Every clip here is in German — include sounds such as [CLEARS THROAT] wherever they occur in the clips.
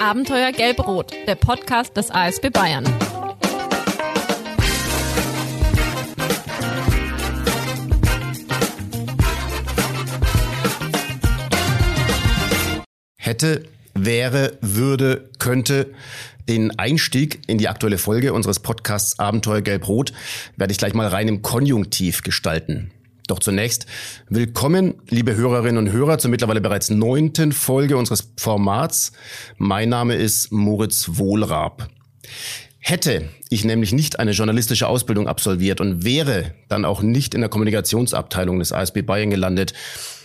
Abenteuer Gelb-Rot, der Podcast des ASB Bayern. Hätte, wäre, würde, könnte. Den Einstieg in die aktuelle Folge unseres Podcasts Abenteuer Gelb-Rot werde ich gleich mal rein im Konjunktiv gestalten. Doch zunächst willkommen, liebe Hörerinnen und Hörer, zur mittlerweile bereits neunten Folge unseres Formats. Mein Name ist Moritz Wohlrab. Hätte ich nämlich nicht eine journalistische Ausbildung absolviert und wäre dann auch nicht in der Kommunikationsabteilung des ASB Bayern gelandet,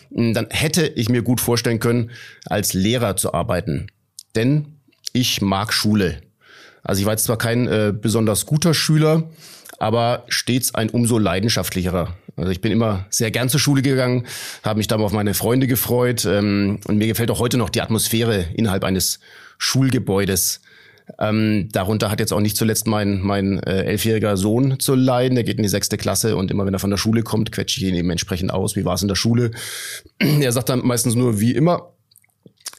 dann hätte ich mir gut vorstellen können, als Lehrer zu arbeiten. Denn ich mag Schule. Also ich war jetzt zwar kein äh, besonders guter Schüler, aber stets ein umso leidenschaftlicherer. Also ich bin immer sehr gern zur Schule gegangen, habe mich dann auf meine Freunde gefreut ähm, und mir gefällt auch heute noch die Atmosphäre innerhalb eines Schulgebäudes. Ähm, darunter hat jetzt auch nicht zuletzt mein, mein äh, elfjähriger Sohn zu leiden. Der geht in die sechste Klasse und immer wenn er von der Schule kommt, quetsche ich ihn eben entsprechend aus. Wie war es in der Schule? [CLEARS THROAT] er sagt dann meistens nur wie immer.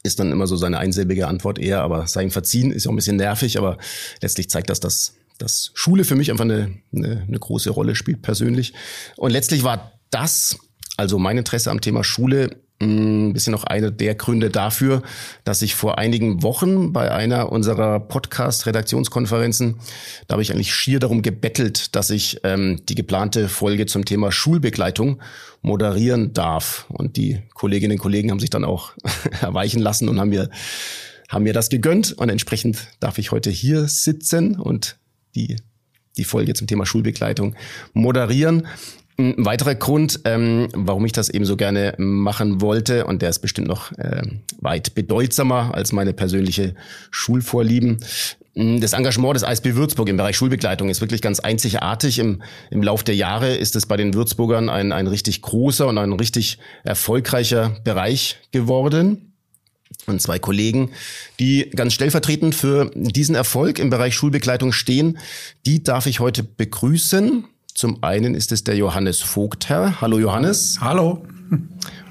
Ist dann immer so seine einsilbige Antwort eher, aber sei ihm verziehen, ist auch ein bisschen nervig, aber letztlich zeigt das, dass dass Schule für mich einfach eine, eine, eine große Rolle spielt persönlich. Und letztlich war das, also mein Interesse am Thema Schule, ein bisschen noch einer der Gründe dafür, dass ich vor einigen Wochen bei einer unserer Podcast-Redaktionskonferenzen, da habe ich eigentlich schier darum gebettelt, dass ich ähm, die geplante Folge zum Thema Schulbegleitung moderieren darf. Und die Kolleginnen und Kollegen haben sich dann auch [LAUGHS] erweichen lassen und haben mir, haben mir das gegönnt. Und entsprechend darf ich heute hier sitzen und die, die Folge zum Thema Schulbegleitung moderieren. Ein weiterer Grund, ähm, warum ich das eben so gerne machen wollte, und der ist bestimmt noch äh, weit bedeutsamer als meine persönliche Schulvorlieben. Das Engagement des ISB Würzburg im Bereich Schulbegleitung ist wirklich ganz einzigartig. Im, im Lauf der Jahre ist es bei den Würzburgern ein, ein richtig großer und ein richtig erfolgreicher Bereich geworden und zwei Kollegen, die ganz stellvertretend für diesen Erfolg im Bereich Schulbegleitung stehen. Die darf ich heute begrüßen. Zum einen ist es der Johannes Vogtherr. Hallo Johannes. Hallo.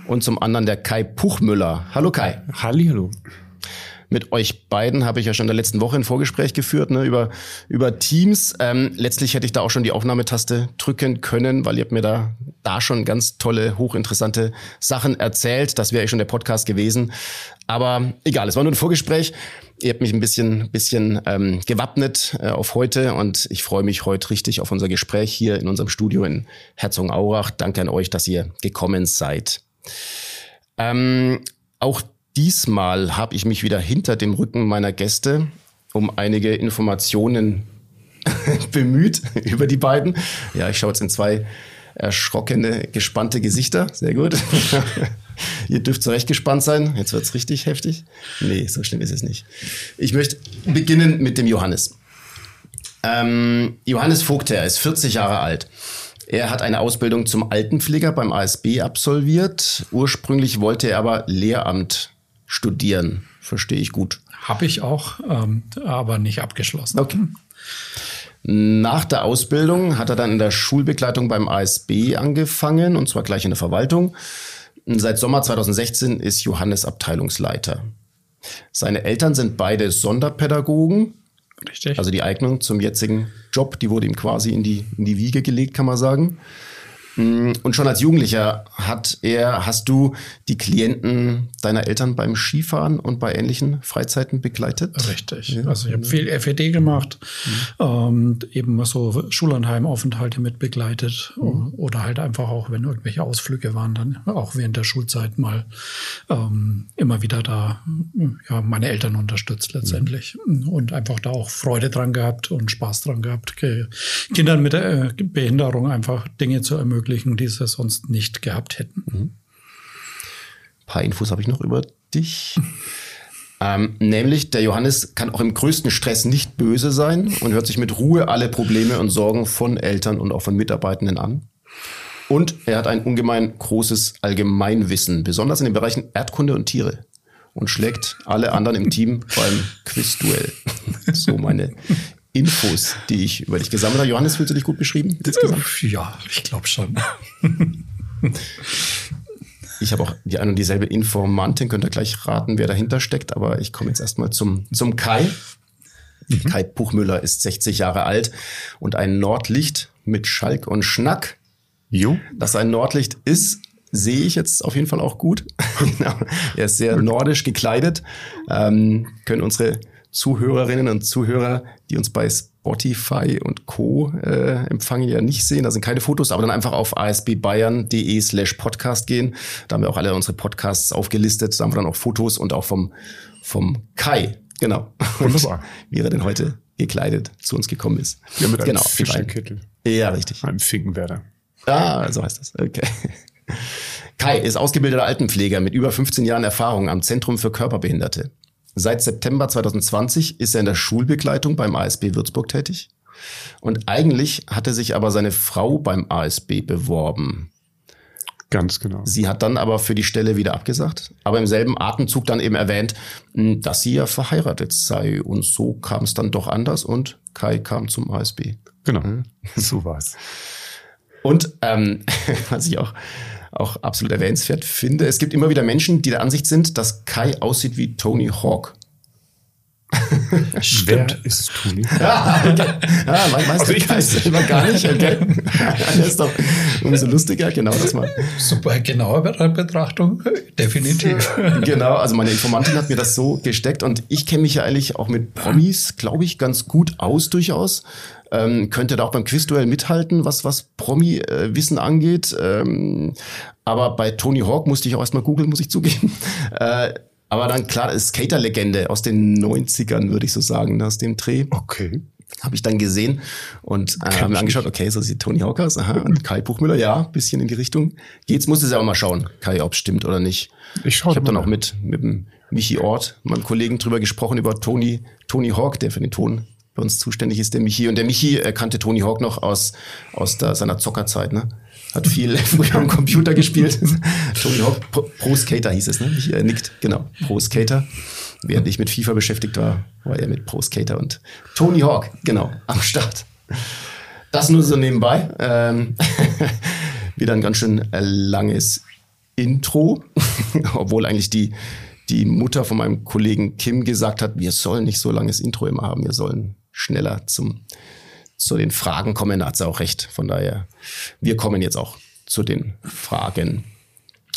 Und zum anderen der Kai Puchmüller. Hallo Kai. Halli, hallo. Mit euch beiden habe ich ja schon in der letzten Woche ein Vorgespräch geführt ne, über, über Teams. Ähm, letztlich hätte ich da auch schon die Aufnahmetaste drücken können, weil ihr habt mir da, da schon ganz tolle, hochinteressante Sachen erzählt. Das wäre eh schon der Podcast gewesen. Aber egal, es war nur ein Vorgespräch. Ihr habt mich ein bisschen, bisschen ähm, gewappnet äh, auf heute und ich freue mich heute richtig auf unser Gespräch hier in unserem Studio in Herzogenaurach. Danke an euch, dass ihr gekommen seid. Ähm, auch diesmal habe ich mich wieder hinter dem Rücken meiner Gäste um einige Informationen [LAUGHS] bemüht [LAUGHS] über die beiden. Ja, ich schaue jetzt in zwei erschrockene, gespannte Gesichter. Sehr gut. [LAUGHS] Ihr dürft zurecht gespannt sein. Jetzt wird's richtig heftig. Nee, so schlimm ist es nicht. Ich möchte beginnen mit dem Johannes. Ähm, Johannes Vogter ist 40 Jahre alt. Er hat eine Ausbildung zum Altenpfleger beim ASB absolviert. Ursprünglich wollte er aber Lehramt studieren. Verstehe ich gut. Habe ich auch, ähm, aber nicht abgeschlossen. Okay. Nach der Ausbildung hat er dann in der Schulbegleitung beim ASB angefangen, und zwar gleich in der Verwaltung. Seit Sommer 2016 ist Johannes Abteilungsleiter. Seine Eltern sind beide Sonderpädagogen. Richtig. Also die Eignung zum jetzigen Job, die wurde ihm quasi in die, in die Wiege gelegt, kann man sagen. Mm, und schon als Jugendlicher hat er, hast du die Klienten deiner Eltern beim Skifahren und bei ähnlichen Freizeiten begleitet? Richtig. Ja. Also ich habe viel FED gemacht, mhm. ähm, eben so Schullandheimaufenthalte mit begleitet mhm. oder halt einfach auch, wenn irgendwelche Ausflüge waren, dann auch während der Schulzeit mal ähm, immer wieder da ja, meine Eltern unterstützt letztendlich mhm. und einfach da auch Freude dran gehabt und Spaß dran gehabt, Kindern mit äh, Behinderung einfach Dinge zu ermöglichen ermöglichen, die sie sonst nicht gehabt hätten. Mhm. Ein paar Infos habe ich noch über dich. [LAUGHS] Ähm, nämlich, der Johannes kann auch im größten Stress nicht böse sein und hört sich mit Ruhe alle Probleme und Sorgen von Eltern und auch von Mitarbeitenden an. Und er hat ein ungemein großes Allgemeinwissen, besonders in den Bereichen Erdkunde und Tiere. Und schlägt alle anderen im Team beim [LAUGHS] Quizduell. so meine Infos, die ich über dich gesammelt habe. Johannes, fühlst du dich gut beschrieben? Insgesamt? Ja, ich glaube schon. [LAUGHS] ich habe auch die eine und dieselbe Informantin, könnt ihr gleich raten, wer dahinter steckt, aber ich komme jetzt erstmal zum, zum Kai. Mhm. Kai Puchmüller ist 60 Jahre alt und ein Nordlicht mit Schalk und Schnack. Jo. Dass ein Nordlicht ist, sehe ich jetzt auf jeden Fall auch gut. [LAUGHS] Genau. er ist sehr nordisch gekleidet. Ähm, können unsere Zuhörerinnen und Zuhörer, die uns bei Spotify und Co. Äh, empfangen, ja nicht sehen. Da sind keine Fotos, aber dann einfach auf asbbayern.de slash podcast gehen. Da haben wir auch alle unsere Podcasts aufgelistet. Da haben wir dann auch Fotos und auch vom, vom Kai. Genau. Wunderbar. wie er denn heute gekleidet zu uns gekommen ist. Ja, mit einem genau, Fischerkittel. Ja, richtig. Einem Finkenwerder. Ah, so heißt das. Okay. Kai ist ausgebildeter Altenpfleger mit über 15 Jahren Erfahrung am Zentrum für Körperbehinderte. Seit September 2020 ist er in der Schulbegleitung beim ASB Würzburg tätig. Und eigentlich hatte sich aber seine Frau beim ASB beworben. Ganz genau. Sie hat dann aber für die Stelle wieder abgesagt, aber im selben Atemzug dann eben erwähnt, hm, dass sie ja verheiratet sei. Und so kam es dann doch anders und Kai kam zum ASB. Genau, mhm. so war's. Und ähm, [LAUGHS] was ich auch auch absolut erwähnenswert finde. Es gibt immer wieder Menschen, die der Ansicht sind, dass Kai aussieht wie Tony Hawk. Wer ist Tony? [LAUGHS] ja, okay. ja, weißt also ich weiß selber gar nicht, okay. das ist doch umso lustiger, genau das mal. Super genaue Betrachtung, definitiv. genau, also meine Informantin hat mir das so gesteckt und ich kenne mich ja eigentlich auch mit Promis, glaube ich, ganz gut aus durchaus. Ähm, könnte da auch beim Quizduell mithalten, was, was Promi-Wissen angeht. Ähm, aber bei Tony Hawk musste ich auch erstmal googeln, muss ich zugeben. Äh, aber dann klar, Skater-Legende aus den 90ern, würde ich so sagen, aus dem Dreh. Okay. Habe ich dann gesehen und äh, haben mir angeschaut, okay, so sieht Tony Hawk aus. Aha, und Kai Buchmüller, ja, bisschen in die Richtung. Geht's, muss es aber mal schauen, Kai, ob es stimmt oder nicht. Ich, ich habe dann auch mit, mit dem Michi Ort, meinem Kollegen, drüber gesprochen, über Tony, Tony Hawk, der für den Ton bei uns zuständig ist, der Michi. Und der Michi äh, kannte Tony Hawk noch aus, aus der, seiner Zockerzeit, ne? Hat viel [LAUGHS] früher am Computer gespielt. [LAUGHS] Tony Hawk, Pro, Pro, Skater hieß es, ne? Michi äh, nickt, genau. Pro Skater. Während ich mit FIFA beschäftigt war, war er mit Pro Skater und Tony Hawk, genau, am Start. Das nur so nebenbei. Ähm, [LAUGHS] wieder ein ganz schön äh, langes Intro, obwohl eigentlich die, die Mutter von meinem Kollegen Kim gesagt hat, wir sollen nicht so langes Intro immer haben, wir sollen schneller zum, zu den Fragen kommen. Da hat sie auch recht. Von daher, wir kommen jetzt auch zu den Fragen.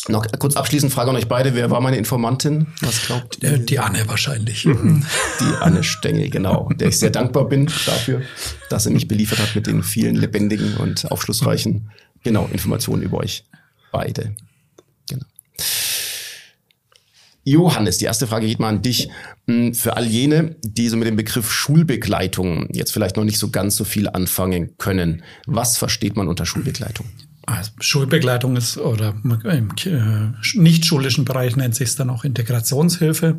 Noch kurz abschließend Frage an euch beide. Wer war meine Informantin? Was glaubt ihr? Die Anne wahrscheinlich. Die Anne Stengel, genau. Der ich sehr dankbar bin dafür, dass sie mich beliefert hat mit den vielen lebendigen und aufschlussreichen, genau, Informationen über euch beide. Johannes, die erste Frage geht mal an dich. Hm, für all jene, die so mit dem Begriff Schulbegleitung jetzt vielleicht noch nicht so ganz so viel anfangen können, was versteht man unter Schulbegleitung? Also Schulbegleitung ist oder im äh, nicht schulischen Bereich nennt sich es dann auch Integrationshilfe,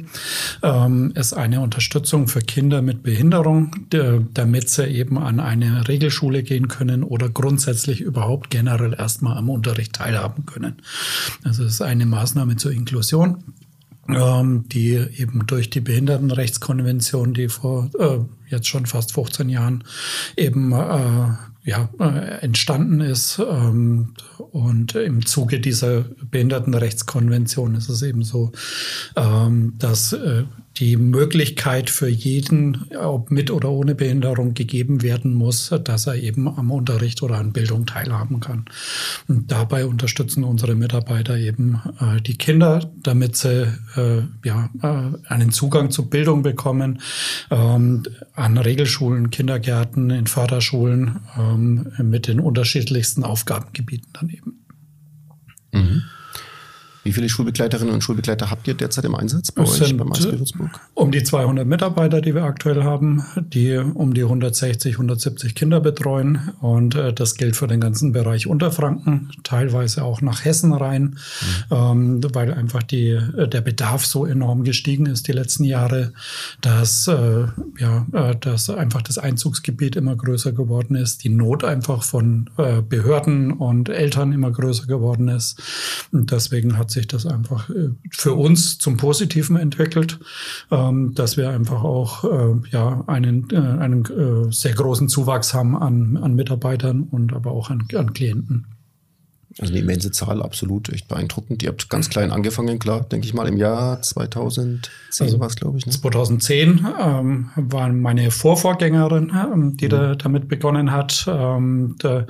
ähm, ist eine Unterstützung für Kinder mit Behinderung, der, damit sie eben an eine Regelschule gehen können oder grundsätzlich überhaupt generell erstmal am Unterricht teilhaben können. Also es ist eine Maßnahme zur Inklusion die eben durch die Behindertenrechtskonvention, die vor äh, jetzt schon fast 15 Jahren eben äh, ja, äh, entstanden ist. Ähm, und im Zuge dieser Behindertenrechtskonvention ist es eben so, ähm, dass äh, die Möglichkeit für jeden, ob mit oder ohne Behinderung, gegeben werden muss, dass er eben am Unterricht oder an Bildung teilhaben kann. Und dabei unterstützen unsere Mitarbeiter eben äh, die Kinder, damit sie äh, ja, äh, einen Zugang zu Bildung bekommen, ähm, an Regelschulen, Kindergärten, in Förderschulen ähm, mit den unterschiedlichsten Aufgabengebieten daneben. Mhm. Wie viele Schulbegleiterinnen und Schulbegleiter habt ihr derzeit im Einsatz bei es euch beim ASB Würzburg? Um die 200 Mitarbeiter, die wir aktuell haben, die um die 160, 170 Kinder betreuen. Und äh, das gilt für den ganzen Bereich Unterfranken, teilweise auch nach Hessen rein, mhm. ähm, weil einfach die, äh, der Bedarf so enorm gestiegen ist die letzten Jahre, dass, äh, ja, äh, dass einfach das Einzugsgebiet immer größer geworden ist, die Not einfach von äh, Behörden und Eltern immer größer geworden ist. Und deswegen hat sich das einfach äh, für uns zum Positiven entwickelt, ähm, dass wir einfach auch äh, ja, einen, äh, einen sehr großen Zuwachs haben an, an Mitarbeitern und aber auch an, an Klienten. Also eine immense Zahl, absolut, echt beeindruckend. Ihr habt ganz klein angefangen, klar, denke ich mal, im Jahr 2010 Also war es, glaube ich. Ne? 2010 ähm, war meine Vorvorgängerin, ähm, die Mhm. da, damit begonnen hat. Ähm, da,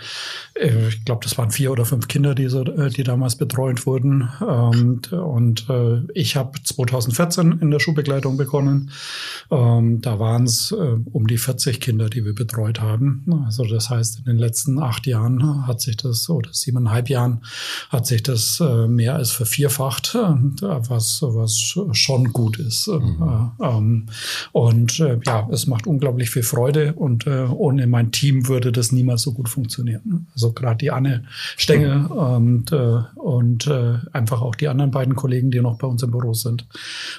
äh, ich glaube, das waren vier oder fünf Kinder, die, so, äh, die damals betreut wurden. Ähm, und äh, ich habe 2014 in der Schulbegleitung begonnen. Ähm, da waren es äh, um die 40 Kinder, die wir betreut haben. Also das heißt, in den letzten acht Jahren hat sich das, oder siebeneinhalb Jahren, hat sich das äh, mehr als vervierfacht, äh, was, was schon gut ist. Äh, ähm, und ja, es macht unglaublich viel Freude und ohne mein Team würde das niemals so gut funktionieren. Also gerade die Anne Stengel und, äh, und äh, einfach auch die anderen beiden Kollegen, die noch bei uns im Büro sind.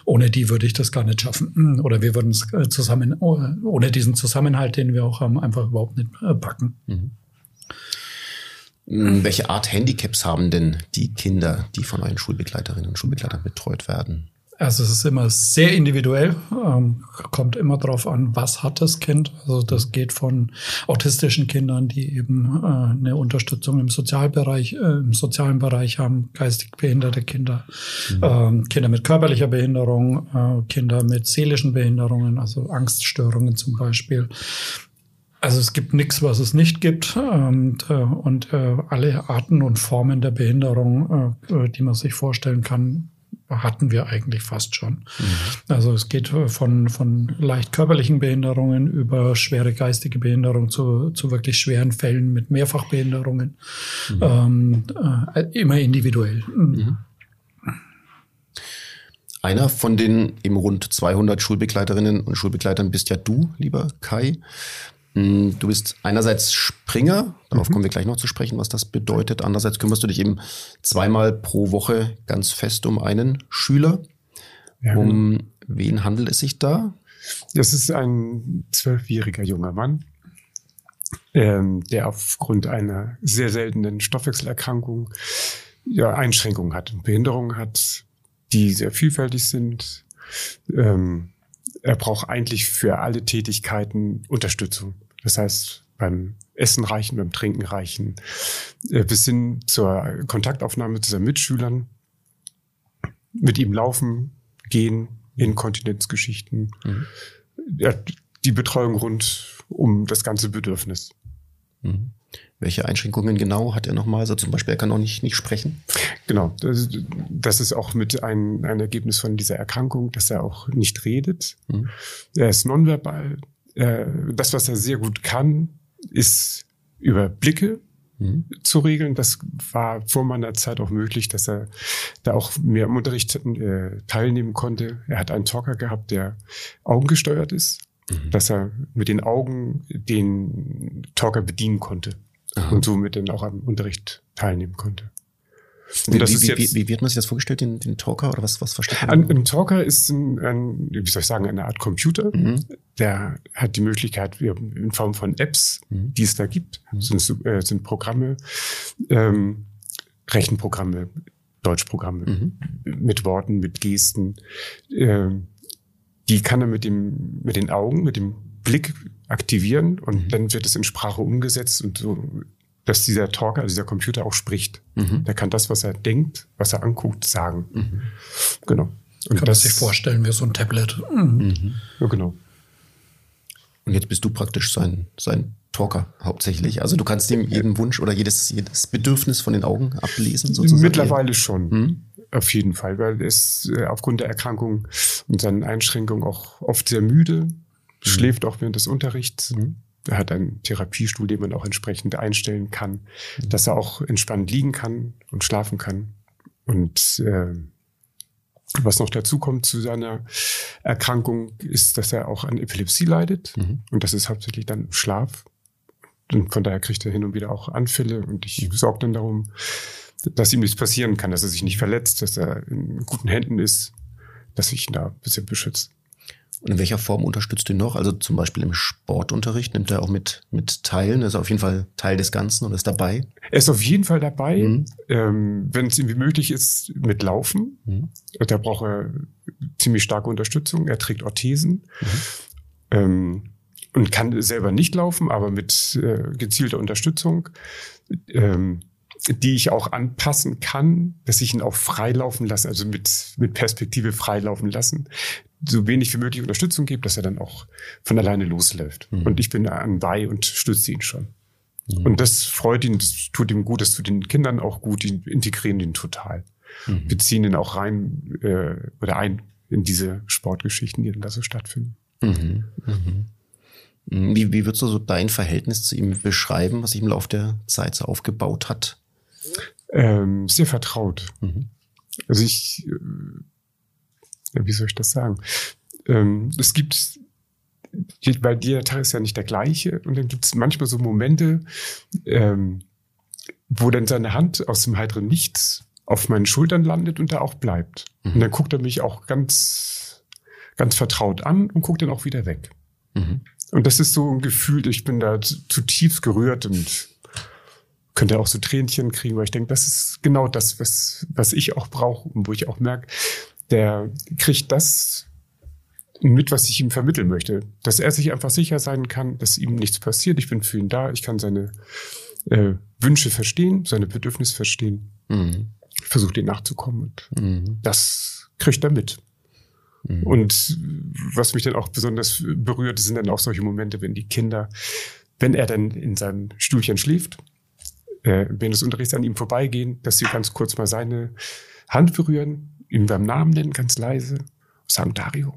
Ohne die würde ich das gar nicht schaffen. Oder wir würden es zusammen, ohne diesen Zusammenhalt, den wir auch haben, einfach überhaupt nicht packen. Mm, Welche Art Handicaps haben denn die Kinder, die von euren Schulbegleiterinnen und Schulbegleitern betreut werden? Also es ist immer sehr individuell, ähm, kommt immer darauf an, was hat das Kind. Also das geht von autistischen Kindern, die eben äh, eine Unterstützung im Sozialbereich, äh, im sozialen Bereich haben, geistig behinderte Kinder, ähm, Kinder mit körperlicher Behinderung, äh, Kinder mit seelischen Behinderungen, also Angststörungen zum Beispiel. Also es gibt nichts, was es nicht gibt und, äh, und äh, alle Arten und Formen der Behinderung, äh, die man sich vorstellen kann, hatten wir eigentlich fast schon. Also es geht von, von leicht körperlichen Behinderungen über schwere geistige Behinderung zu, zu wirklich schweren Fällen mit Mehrfachbehinderungen. Ähm, äh, immer individuell. Einer von den eben rund 200 Schulbegleiterinnen und Schulbegleitern bist ja du, lieber Kai. Mm, Du bist einerseits Springer, darauf kommen wir gleich noch zu sprechen, was das bedeutet. Andererseits kümmerst du dich eben zweimal pro Woche ganz fest um einen Schüler. Ja, Um wen handelt es sich da? Das ist ein zwölfjähriger junger Mann, ähm, der aufgrund einer sehr seltenen Stoffwechselerkrankung ja, Einschränkungen hat und Behinderungen hat, die sehr vielfältig sind. Ähm, er braucht eigentlich für alle Tätigkeiten Unterstützung. Das heißt, beim Essen reichen, beim Trinken reichen, äh, bis hin zur Kontaktaufnahme zu seinen Mitschülern, mit ihm laufen, gehen, Inkontinenzgeschichten, ja, die Betreuung rund um das ganze Bedürfnis. Mhm. Welche Einschränkungen genau hat er nochmal? Also zum Beispiel, er kann auch nicht, nicht sprechen. Genau, das, das ist auch mit ein, ein Ergebnis von dieser Erkrankung, dass er auch nicht redet. Mhm. Er ist nonverbal. Das, was er sehr gut kann, ist über Blicke Mhm. zu regeln. Das war vor meiner Zeit auch möglich, dass er da auch mehr im Unterricht äh, teilnehmen konnte. Er hat einen Talker gehabt, der augengesteuert ist, dass er mit den Augen den Talker bedienen konnte Aha. und somit dann auch am Unterricht teilnehmen konnte. Wie, wie, wie, wie, wird man sich das vorgestellt, den, den Talker oder was, was versteht man? Ein, ein Talker ist ein, ein, wie soll ich sagen, eine Art Computer. Mhm. Der hat die Möglichkeit, in Form von Apps, Mhm. die es da gibt, sind, so- äh, sind Programme, ähm, Rechenprogramme, Deutschprogramme Mhm. mit Worten, mit Gesten. Ähm, die kann er mit dem, mit den Augen, mit dem Blick aktivieren und Mhm. dann wird es in Sprache umgesetzt und so, dass dieser Talker, also dieser Computer auch spricht. Mhm. Der kann das, was er denkt, was er anguckt, sagen. Mhm. Genau. Und Kann man sich vorstellen wie so ein Tablet. Mhm. Ja, genau. Und jetzt bist du praktisch sein, sein Talker hauptsächlich. Also du kannst ihm jeden Wunsch oder jedes, jedes Bedürfnis von den Augen ablesen sozusagen. Mittlerweile schon. Mhm. Auf jeden Fall, weil er ist äh, aufgrund der Erkrankung und seinen Einschränkungen auch oft sehr müde, schläft auch während des Unterrichts. Mhm. Er hat einen Therapiestuhl, den man auch entsprechend einstellen kann, dass er auch entspannt liegen kann und schlafen kann. Und äh, was noch dazu kommt zu seiner Erkrankung, ist, dass er auch an Epilepsie leidet. Mhm. Und das ist hauptsächlich dann im Schlaf. Und von daher kriegt er hin und wieder auch Anfälle. Und ich sorge dann darum, dass ihm nichts passieren kann, dass er sich nicht verletzt, dass er in guten Händen ist, dass ich ihn da ein bisschen beschütze. Und in welcher Form unterstützt du ihn noch? Also zum Beispiel im Sportunterricht nimmt er auch mit, mit Teilen, ist auf jeden Fall Teil des Ganzen und ist dabei. Er ist auf jeden Fall dabei, Mhm. ähm, wenn es irgendwie möglich ist, mit Laufen. Mhm. Da braucht er ziemlich starke Unterstützung. Er trägt Orthesen Mhm. ähm, und kann selber nicht laufen, aber mit äh, gezielter Unterstützung. Ähm, die ich auch anpassen kann, dass ich ihn auch freilaufen lasse, also mit, mit Perspektive freilaufen lassen, so wenig wie möglich Unterstützung gebe, dass er dann auch von alleine losläuft. Mhm. Und ich bin anbei und stütze ihn schon. Mhm. Und das freut ihn, das tut ihm gut, das tut den Kindern auch gut, die integrieren ihn total. Mhm. Wir ziehen ihn auch rein äh, oder ein in diese Sportgeschichten, die dann da so stattfinden. Mhm. Mhm. Wie, wie würdest du so dein Verhältnis zu ihm beschreiben, was sich im Laufe der Zeit so aufgebaut hat? Ähm, sehr vertraut. Mhm. Also ich, wie soll ich das sagen? Ähm, es gibt, weil jeder Tag ist ja nicht der gleiche und dann gibt es manchmal so Momente, ähm, wo dann seine Hand aus dem heiteren Nichts auf meinen Schultern landet und da auch bleibt. Mhm. Und dann guckt er mich auch ganz, ganz vertraut an und guckt dann auch wieder weg. Mhm. Und das ist so ein Gefühl, ich bin da zutiefst gerührt und könnte auch so Tränchen kriegen, weil ich denke, das ist genau das, was, was ich auch brauche und wo ich auch merke, der kriegt das mit, was ich ihm vermitteln möchte. Dass er sich einfach sicher sein kann, dass ihm nichts passiert. Ich bin für ihn da. Ich kann seine äh, Wünsche verstehen, seine Bedürfnisse verstehen. Mhm. Versuche denen nachzukommen. Und mhm. das kriegt er mit. Mhm. Und was mich dann auch besonders berührt, sind dann auch solche Momente, wenn die Kinder, wenn er dann in seinem Stühlchen schläft, äh, während des Unterrichts an ihm vorbeigehen, dass sie ganz kurz mal seine Hand berühren, ihn beim Namen nennen, ganz leise, sagen Dario.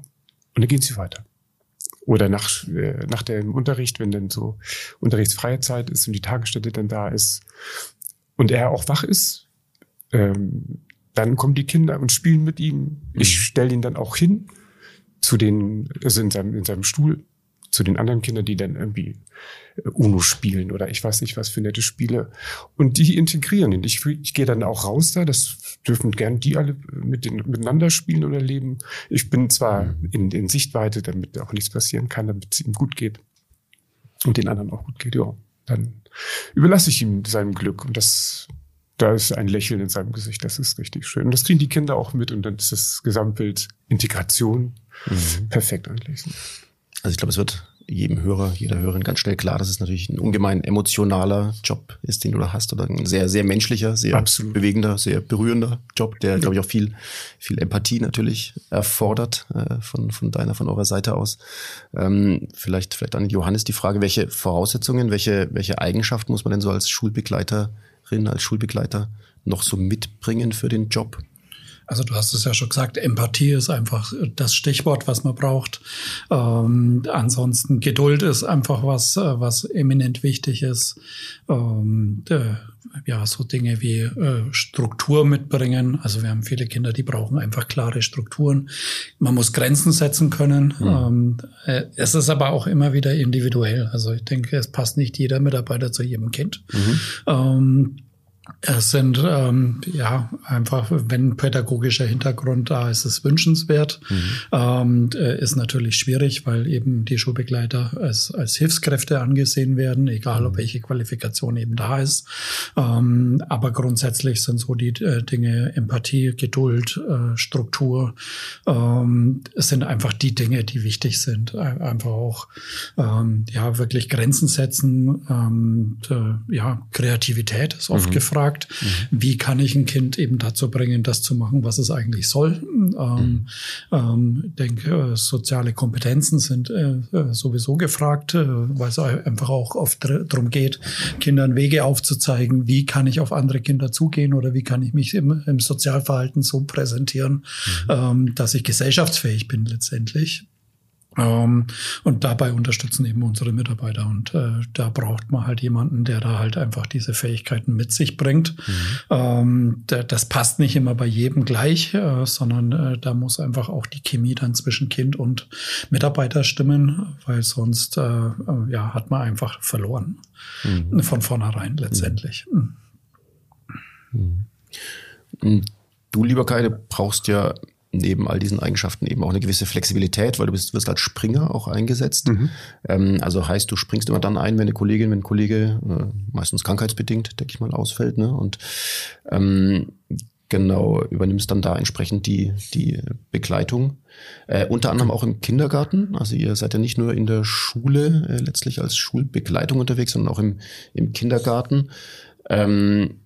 Und dann gehen sie weiter. Oder nach, äh, nach dem Unterricht, wenn dann so unterrichtsfreie Zeit ist und die Tagesstätte dann da ist und er auch wach ist, ähm, dann kommen die Kinder und spielen mit ihm. Ich mhm. stelle ihn dann auch hin zu den, also in seinem, in seinem Stuhl, zu den anderen Kindern, die dann irgendwie äh, UNO spielen oder ich weiß nicht was für nette Spiele. Und die integrieren ihn. Ich, ich gehe dann auch raus da, das dürfen gern die alle mit den, miteinander spielen oder leben. Ich bin zwar mhm. in, in Sichtweite, damit auch nichts passieren kann, damit es ihm gut geht und den anderen auch gut geht. Ja, dann überlasse ich ihm seinem Glück und das da ist ein Lächeln in seinem Gesicht, das ist richtig schön. Und das kriegen die Kinder auch mit und dann ist das Gesamtbild Integration mhm. perfekt eigentlich. Also ich glaube, es wird jedem Hörer, jeder Hörerin ganz schnell klar, dass es natürlich ein ungemein emotionaler Job ist, den du da hast, oder ein sehr, sehr menschlicher, sehr Absolut. bewegender, sehr berührender Job, der, ja. glaube ich, auch viel, viel Empathie natürlich erfordert äh, von, von deiner, von eurer Seite aus. Ähm, vielleicht, vielleicht an Johannes die Frage, welche Voraussetzungen, welche, welche Eigenschaften muss man denn so als Schulbegleiter als Schulbegleiter noch so mitbringen für den Job? Also du hast es ja schon gesagt, Empathie ist einfach das Stichwort, was man braucht. Ähm, ansonsten Geduld ist einfach was, äh, was eminent wichtig ist. Ähm, äh, ja, so Dinge wie äh, Struktur mitbringen. Also wir haben viele Kinder, die brauchen einfach klare Strukturen. Man muss Grenzen setzen können. Mhm. Ähm, äh, es ist aber auch immer wieder individuell. Also ich denke, es passt nicht jeder Mitarbeiter zu jedem Kind. Mhm. Es sind ähm, ja einfach, wenn pädagogischer Hintergrund da ist, es wünschenswert. Mhm. Ähm, äh, ist natürlich schwierig, weil eben die Schulbegleiter als, als Hilfskräfte angesehen werden, egal mhm. ob welche Qualifikation eben da ist. Ähm, aber grundsätzlich sind so die äh, Dinge Empathie, Geduld, äh, Struktur, ähm, es sind einfach die Dinge, die wichtig sind. Einfach auch ähm, ja wirklich Grenzen setzen. Ähm, äh, ja Kreativität ist oft mhm. gefragt gefragt, mhm. wie kann ich ein Kind eben dazu bringen, das zu machen, was es eigentlich soll. Ähm, mhm. ähm, denke, äh, soziale Kompetenzen sind äh, äh, sowieso gefragt, äh, weil es einfach auch oft darum geht, Kindern Wege aufzuzeigen, wie kann ich auf andere Kinder zugehen oder wie kann ich mich im, im Sozialverhalten so präsentieren, mhm. ähm, dass ich gesellschaftsfähig bin letztendlich. Ähm, und dabei unterstützen eben unsere Mitarbeiter. Und äh, da braucht man halt jemanden, der da halt einfach diese Fähigkeiten mit sich bringt. Mhm. Ähm, das passt nicht immer bei jedem gleich, äh, sondern äh, da muss einfach auch die Chemie dann zwischen Kind und Mitarbeiter stimmen, weil sonst äh, äh, ja, hat man einfach verloren. Mhm. Von vornherein letztendlich. Mhm. mhm. Du, lieber Kai, brauchst ja neben all diesen Eigenschaften eben auch eine gewisse Flexibilität, weil du bist, wirst als Springer auch eingesetzt. Mhm. Ähm, also heißt, du springst immer dann ein, wenn eine Kollegin, wenn ein Kollege äh, meistens krankheitsbedingt, denke ich mal, ausfällt. Ne? Und ähm, genau übernimmst dann da entsprechend die, die Begleitung. Äh, unter anderem auch im Kindergarten. Also ihr seid ja nicht nur in der Schule äh, letztlich als Schulbegleitung unterwegs, sondern auch im, im Kindergarten. Ähm,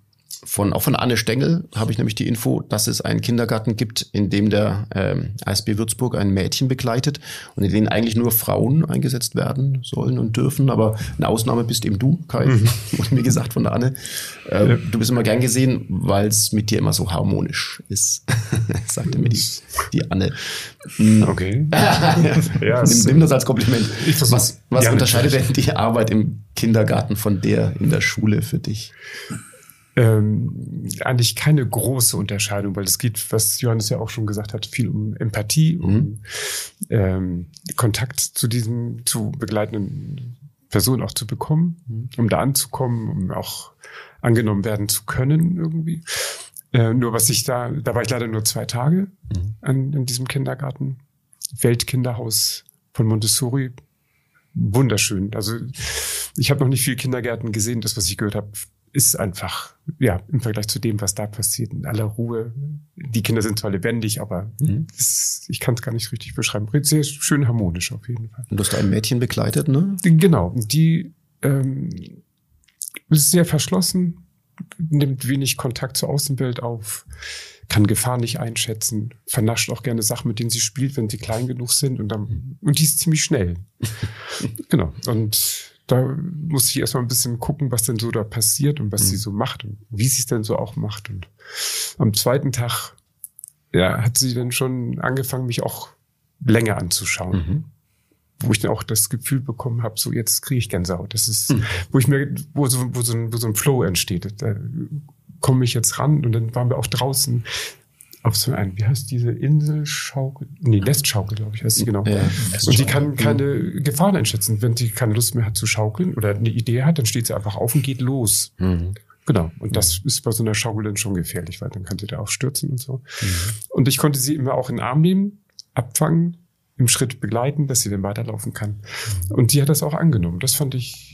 von, auch von Anne Stengel habe ich nämlich die Info, dass es einen Kindergarten gibt, in dem der ähm, ASB Würzburg ein Mädchen begleitet und in denen eigentlich nur Frauen eingesetzt werden sollen und dürfen. Aber eine Ausnahme bist eben du, Kai, mhm. [LAUGHS] wurde mir gesagt von der Anne. Äh, ja. Du bist immer gern gesehen, weil es mit dir immer so harmonisch ist, [LAUGHS] sagte mir die, die Anne. Mhm. Okay. [LAUGHS] ja, nimm, nimm, das als Kompliment. was was unterscheidet denn die Arbeit im Kindergarten von der in der Schule für dich? Ähm, eigentlich keine große Unterscheidung, weil es geht, was Johannes ja auch schon gesagt hat, viel um Empathie, mhm. um ähm, Kontakt zu diesen, zu begleitenden Personen auch zu bekommen, mhm. um da anzukommen, um auch angenommen werden zu können irgendwie. Äh, nur was ich da, da war ich leider nur zwei Tage mhm. an, in diesem Kindergarten. Weltkinderhaus von Montessori. Wunderschön. Also ich habe noch nicht viel Kindergärten gesehen. Das, was ich gehört habe, ist einfach, ja, im Vergleich zu dem, was da passiert, in aller Ruhe. Die Kinder sind zwar lebendig, aber mhm. es, ich kann es gar nicht richtig beschreiben. Sehr schön harmonisch auf jeden Fall. Und du hast ein Mädchen begleitet, ne? Genau. Die ähm, ist sehr verschlossen, nimmt wenig Kontakt zur Außenwelt auf, kann Gefahr nicht einschätzen, vernascht auch gerne Sachen, mit denen sie spielt, wenn sie klein genug sind und dann, und die ist ziemlich schnell. [LAUGHS] genau. Und da muss ich erstmal ein bisschen gucken, was denn so da passiert und was mhm. sie so macht und wie sie es denn so auch macht. Und am zweiten Tag, ja, hat sie dann schon angefangen, mich auch länger anzuschauen. Mhm. Wo ich dann auch das Gefühl bekommen habe, so jetzt kriege ich Gänsehaut. Das ist, mhm. wo ich mir, wo so, wo so, ein, wo so ein Flow entsteht. Da komme ich jetzt ran und dann waren wir auch draußen auf so ein, wie heißt diese Inselschaukel? Nee, Nestschaukel, glaube ich, heißt sie genau. Ja, und sie kann keine Gefahren einschätzen. Wenn sie keine Lust mehr hat zu schaukeln oder eine Idee hat, dann steht sie einfach auf und geht los. Mhm. Genau. Und das ist bei so einer Schaukel dann schon gefährlich, weil dann kann sie da auch stürzen und so. Mhm. Und ich konnte sie immer auch in den Arm nehmen, abfangen, im Schritt begleiten, dass sie dann weiterlaufen kann. Mhm. Und sie hat das auch angenommen. Das fand ich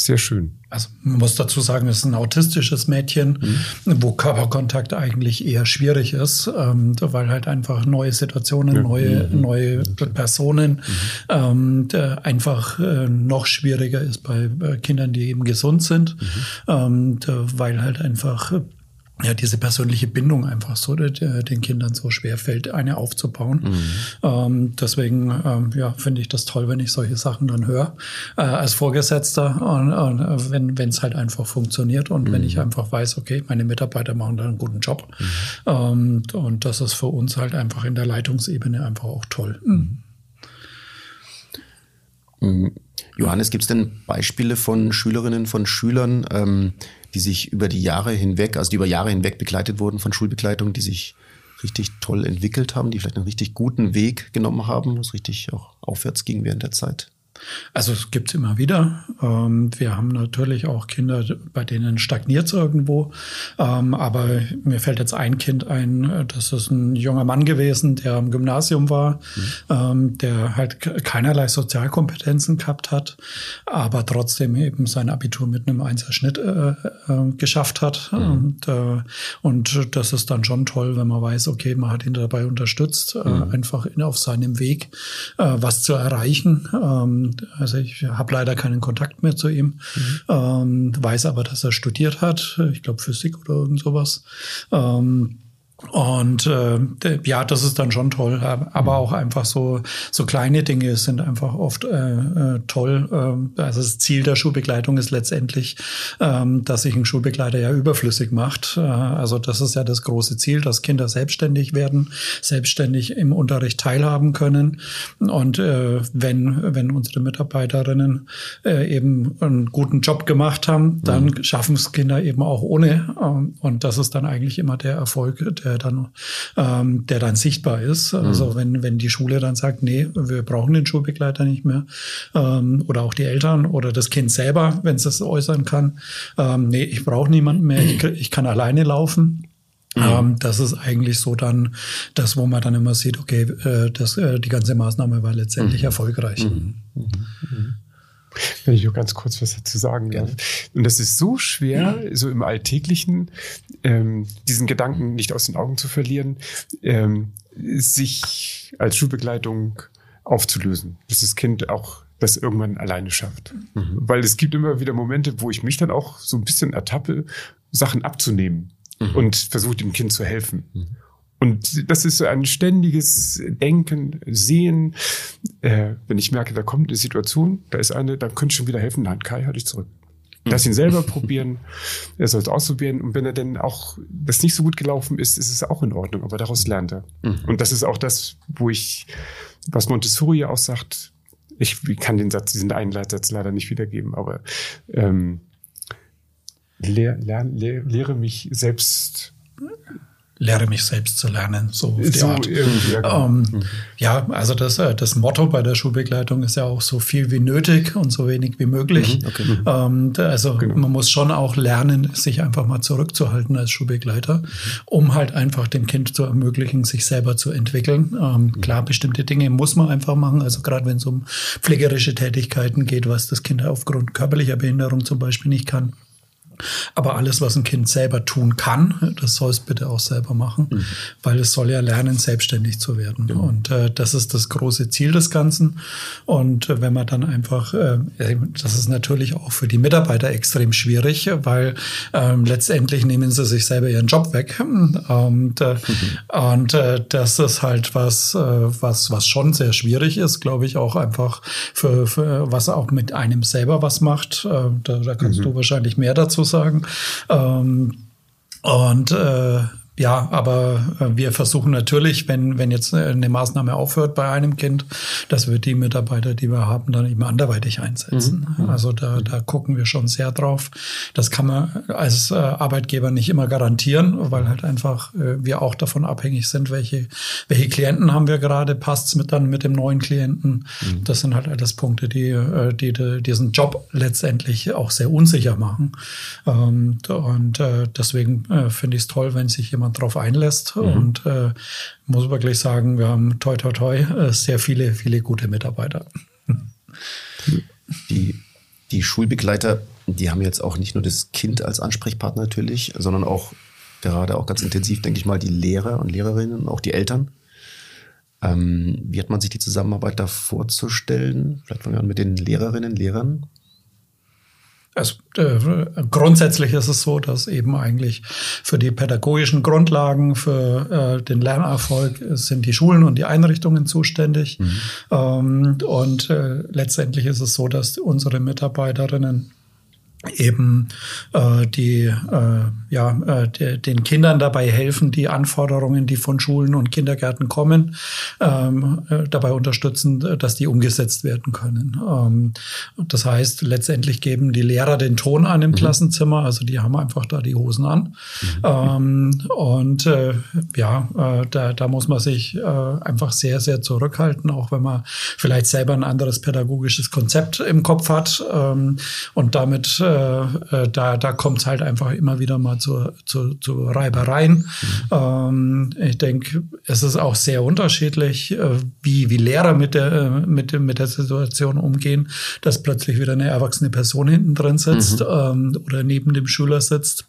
sehr schön. Also man muss dazu sagen, es ist ein autistisches Mädchen, mhm. wo Körperkontakt eigentlich eher schwierig ist, ähm, weil halt einfach neue Situationen, neue, mhm. neue Personen mhm. ähm, einfach äh, noch schwieriger ist bei, bei Kindern, die eben gesund sind, mhm. ähm, weil halt einfach ja, diese persönliche Bindung einfach so den Kindern so schwer fällt, eine aufzubauen. Mhm. Ähm, deswegen ähm, ja, finde ich das toll, wenn ich solche Sachen dann höre äh, als Vorgesetzter und, und wenn wenn es halt einfach funktioniert und mhm. wenn ich mhm. einfach weiß, okay, meine Mitarbeiter machen da einen guten Job mhm. ähm, und das ist für uns halt einfach in der Leitungsebene einfach auch toll. Mhm. mhm. Johannes, gibt es denn Beispiele von Schülerinnen, von Schülern, ähm, die sich über die Jahre hinweg, also die über Jahre hinweg begleitet wurden von Schulbegleitung, die sich richtig toll entwickelt haben, die vielleicht einen richtig guten Weg genommen haben, wo es richtig auch aufwärts ging während der Zeit? Also es gibt es immer wieder. Ähm, wir haben natürlich auch Kinder, bei denen stagniert es irgendwo. Ähm, aber mir fällt jetzt ein Kind ein, das ist ein junger Mann gewesen, der am Gymnasium war, mhm. Ähm, der halt keinerlei Sozialkompetenzen gehabt hat, aber trotzdem eben sein Abitur mit einem Einserschnitt äh, äh, geschafft hat. Mhm. Und, äh, und das ist dann schon toll, wenn man weiß, okay, man hat ihn dabei unterstützt, mhm. einfach auf seinem Weg was zu erreichen also ich habe leider keinen Kontakt mehr zu ihm, mhm. ähm, weiß aber, dass er studiert hat, ich glaube Physik oder irgend sowas. Ähm, und äh, ja, das ist dann schon toll. Aber mhm. auch einfach so so kleine Dinge sind einfach oft äh, äh, toll. Ähm, also das Ziel der Schulbegleitung ist letztendlich, ähm, dass sich ein Schulbegleiter ja überflüssig macht. Äh, also das ist ja das große Ziel, dass Kinder selbstständig werden, selbstständig im Unterricht teilhaben können. Und äh, wenn wenn unsere Mitarbeiterinnen äh, eben einen guten Job gemacht haben, dann mhm. schaffen es Kinder eben auch ohne. Ähm, und das ist dann eigentlich immer der Erfolg. Der der dann, ähm, der dann sichtbar ist. Also mhm. wenn, wenn die Schule dann sagt, nee, wir brauchen den Schulbegleiter nicht mehr, ähm, oder auch die Eltern oder das Kind selber, wenn es das äußern kann, ähm, nee, ich brauche niemanden mehr, ich, ich kann alleine laufen. Mhm. Ähm, das ist eigentlich so dann das, wo man dann immer sieht, okay, äh, das, äh, die ganze Maßnahme war letztendlich mhm. erfolgreich. Mhm. Mhm. mhm. Wenn ich nur ganz kurz was dazu sagen darf. Und das ist so schwer, so im Alltäglichen, ähm, diesen Gedanken nicht aus den Augen zu verlieren, ähm, sich als Schulbegleitung aufzulösen, dass das Kind auch das irgendwann alleine schafft. Mhm. Weil es gibt immer wieder Momente, wo ich mich dann auch so ein bisschen ertappe Sachen abzunehmen Mhm. und versucht dem Kind zu helfen. Und das ist so ein ständiges Denken, Sehen. Äh, wenn ich merke, da kommt eine Situation, da ist eine, dann könnte ich schon wieder helfen. Nein, Kai, halt dich zurück. Lass ihn selber probieren. Er soll es ausprobieren. Und wenn er denn auch das nicht so gut gelaufen ist, ist es auch in Ordnung. Aber daraus lernt er. Und das ist auch das, wo ich, was Montessori ja auch sagt, ich kann den Satz, diesen einen Leitsatz leider nicht wiedergeben, aber ähm, lehr, lern, lehr, lehre mich selbst Lehre mich selbst zu lernen, so auf die so Art. Ja, genau. Ähm, ja, also das, äh, das Motto bei der Schulbegleitung ist ja auch so viel wie nötig und so wenig wie möglich. Ähm, da- also man muss schon auch lernen, sich einfach mal zurückzuhalten als Schulbegleiter, um halt einfach dem Kind zu ermöglichen, sich selber zu entwickeln. Ähm, klar, bestimmte Dinge muss man einfach machen. Also gerade wenn es um pflegerische Tätigkeiten geht, was das Kind aufgrund körperlicher Behinderung zum Beispiel nicht kann. Aber alles, was ein Kind selber tun kann, das soll es bitte auch selber machen, weil es soll ja lernen, selbstständig zu werden. Und äh, das ist das große Ziel des Ganzen. Und äh, wenn man dann einfach, äh, das ist natürlich auch für die Mitarbeiter extrem schwierig, weil ähm, letztendlich nehmen sie sich selber ihren Job weg. Und, äh, und äh, das ist halt was, äh, was, was schon sehr schwierig ist, glaube ich, auch einfach für, für was auch mit einem selber was macht. Da, da kannst du wahrscheinlich mehr dazu sagen. Ähm, und äh, ja, aber äh, wir versuchen natürlich, wenn, wenn jetzt eine Maßnahme aufhört bei einem Kind, dass wir die Mitarbeiter, die wir haben, dann eben anderweitig einsetzen. Also da, da gucken wir schon sehr drauf. Das kann man als äh, Arbeitgeber nicht immer garantieren, weil halt einfach äh, wir auch davon abhängig sind, welche, welche Klienten haben wir gerade, passt's mit dann mit dem neuen Klienten. Das sind halt alles Punkte, die, äh, die, die diesen Job letztendlich auch sehr unsicher machen. Ähm, und äh, deswegen äh, finde ich es toll, wenn sich jemand drauf einlässt. Und äh, muss wirklich sagen, wir haben toi toi toi äh, sehr viele, viele gute Mitarbeiter. Die, die Schulbegleiter, die haben jetzt auch nicht nur das Kind als Ansprechpartner natürlich, sondern auch gerade auch ganz intensiv, denke ich mal, die Lehrer und Lehrerinnen, auch die Eltern. Ähm, wie hat man sich die Zusammenarbeit da vorzustellen? Vielleicht fangen wir an mit den Lehrerinnen, Lehrern. Also, äh, grundsätzlich ist es so, dass eben eigentlich für die pädagogischen Grundlagen, für äh, den Lernerfolg sind die Schulen und die Einrichtungen zuständig. Ähm, und äh, letztendlich ist es so, dass unsere Mitarbeiterinnen eben äh, die äh, ja äh, de, den Kindern dabei helfen, die Anforderungen, die von Schulen und Kindergärten kommen, ähm, äh, dabei unterstützen, äh, dass die umgesetzt werden können. Ähm, das heißt, letztendlich geben die Lehrer den Ton an im Klassenzimmer, also die haben einfach da die Hosen an. Ähm, und äh, ja, äh, da, da muss man sich äh, einfach sehr, sehr zurückhalten, auch wenn man vielleicht selber ein anderes pädagogisches Konzept im Kopf hat ähm, und damit äh, äh, da, da kommt es halt einfach immer wieder mal zu, zu, zu Reibereien. Ähm, ich denke, es ist auch sehr unterschiedlich, äh, wie, wie Lehrer mit der, äh, mit, mit der Situation umgehen, dass plötzlich wieder eine erwachsene Person hinten drin sitzt ähm, oder neben dem Schüler sitzt.